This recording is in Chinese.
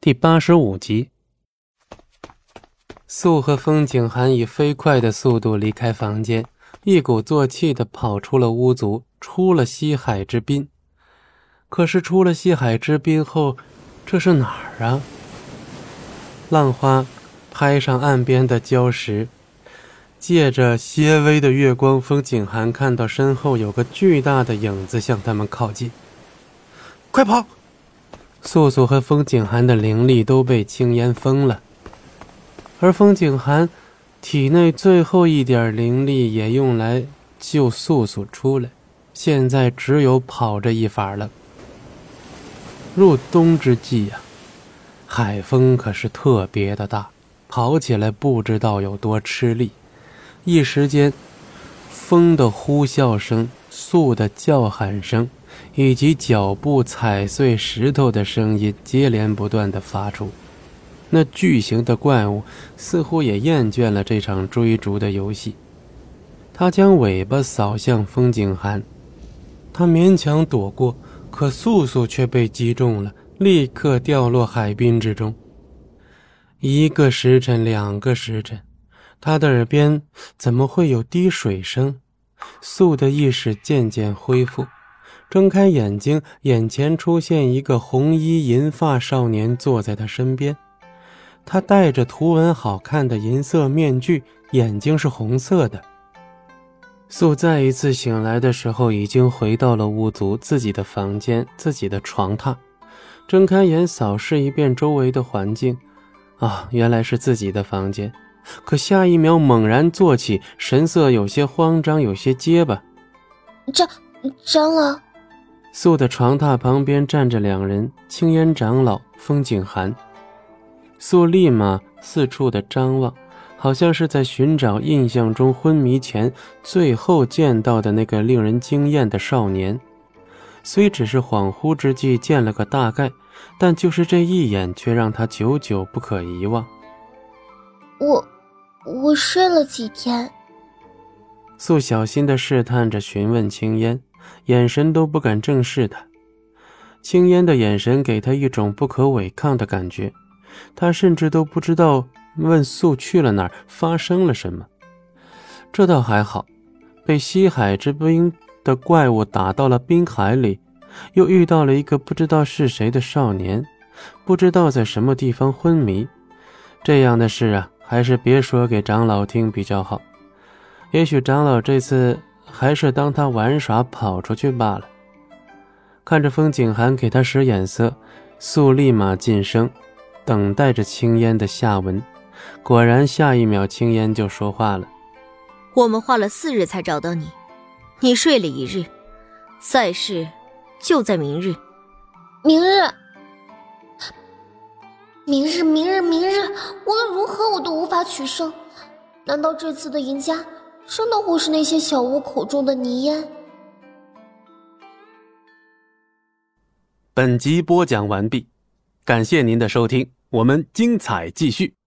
第八十五集。素和风景寒以飞快的速度离开房间，一鼓作气的跑出了屋族，出了西海之滨。可是出了西海之滨后，这是哪儿啊？浪花拍上岸边的礁石，借着些微的月光，风景寒看到身后有个巨大的影子向他们靠近。快跑！素素和风景寒的灵力都被青烟封了，而风景寒体内最后一点灵力也用来救素素出来，现在只有跑这一法了。入冬之际呀。海风可是特别的大，跑起来不知道有多吃力。一时间，风的呼啸声、素的叫喊声，以及脚步踩碎石头的声音接连不断的发出。那巨型的怪物似乎也厌倦了这场追逐的游戏，它将尾巴扫向风景寒，他勉强躲过，可素素却被击中了。立刻掉落海滨之中。一个时辰，两个时辰，他的耳边怎么会有滴水声？素的意识渐渐恢复，睁开眼睛，眼前出现一个红衣银发少年坐在他身边。他戴着图文好看的银色面具，眼睛是红色的。素再一次醒来的时候，已经回到了巫族自己的房间，自己的床榻。睁开眼，扫视一遍周围的环境，啊，原来是自己的房间。可下一秒猛然坐起，神色有些慌张，有些结巴。长长老，素的床榻旁边站着两人：青烟长老、风景寒。素立马四处的张望，好像是在寻找印象中昏迷前最后见到的那个令人惊艳的少年。虽只是恍惚之际见了个大概，但就是这一眼，却让他久久不可遗忘。我，我睡了几天。素小心的试探着询问青烟，眼神都不敢正视他。青烟的眼神给他一种不可违抗的感觉，他甚至都不知道问素去了哪儿，发生了什么。这倒还好，被西海之冰。的怪物打到了冰海里，又遇到了一个不知道是谁的少年，不知道在什么地方昏迷。这样的事啊，还是别说给长老听比较好。也许长老这次还是当他玩耍跑出去罢了。看着风景寒给他使眼色，素立马噤声，等待着青烟的下文。果然，下一秒青烟就说话了：“我们花了四日才找到你。”你睡了一日，赛事就在明日。明日，明日，明日，明日，无论如何我都无法取胜。难道这次的赢家真的会是那些小屋口中的泥烟？本集播讲完毕，感谢您的收听，我们精彩继续。